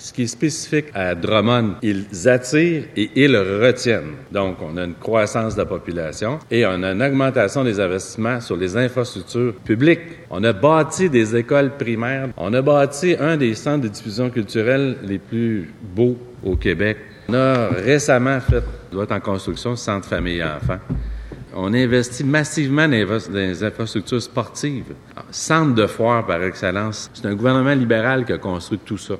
ce qui est spécifique à Drummond, ils attirent et ils retiennent. Donc, on a une croissance de la population et on a une augmentation des investissements sur les infrastructures publiques. On a bâti des écoles primaires. On a bâti un des centres de diffusion culturelle les plus beaux au Québec. On a récemment fait, doit être en construction, centre famille et enfants. On investit massivement dans les infrastructures sportives. Centre de foire par excellence. C'est un gouvernement libéral qui a construit tout ça.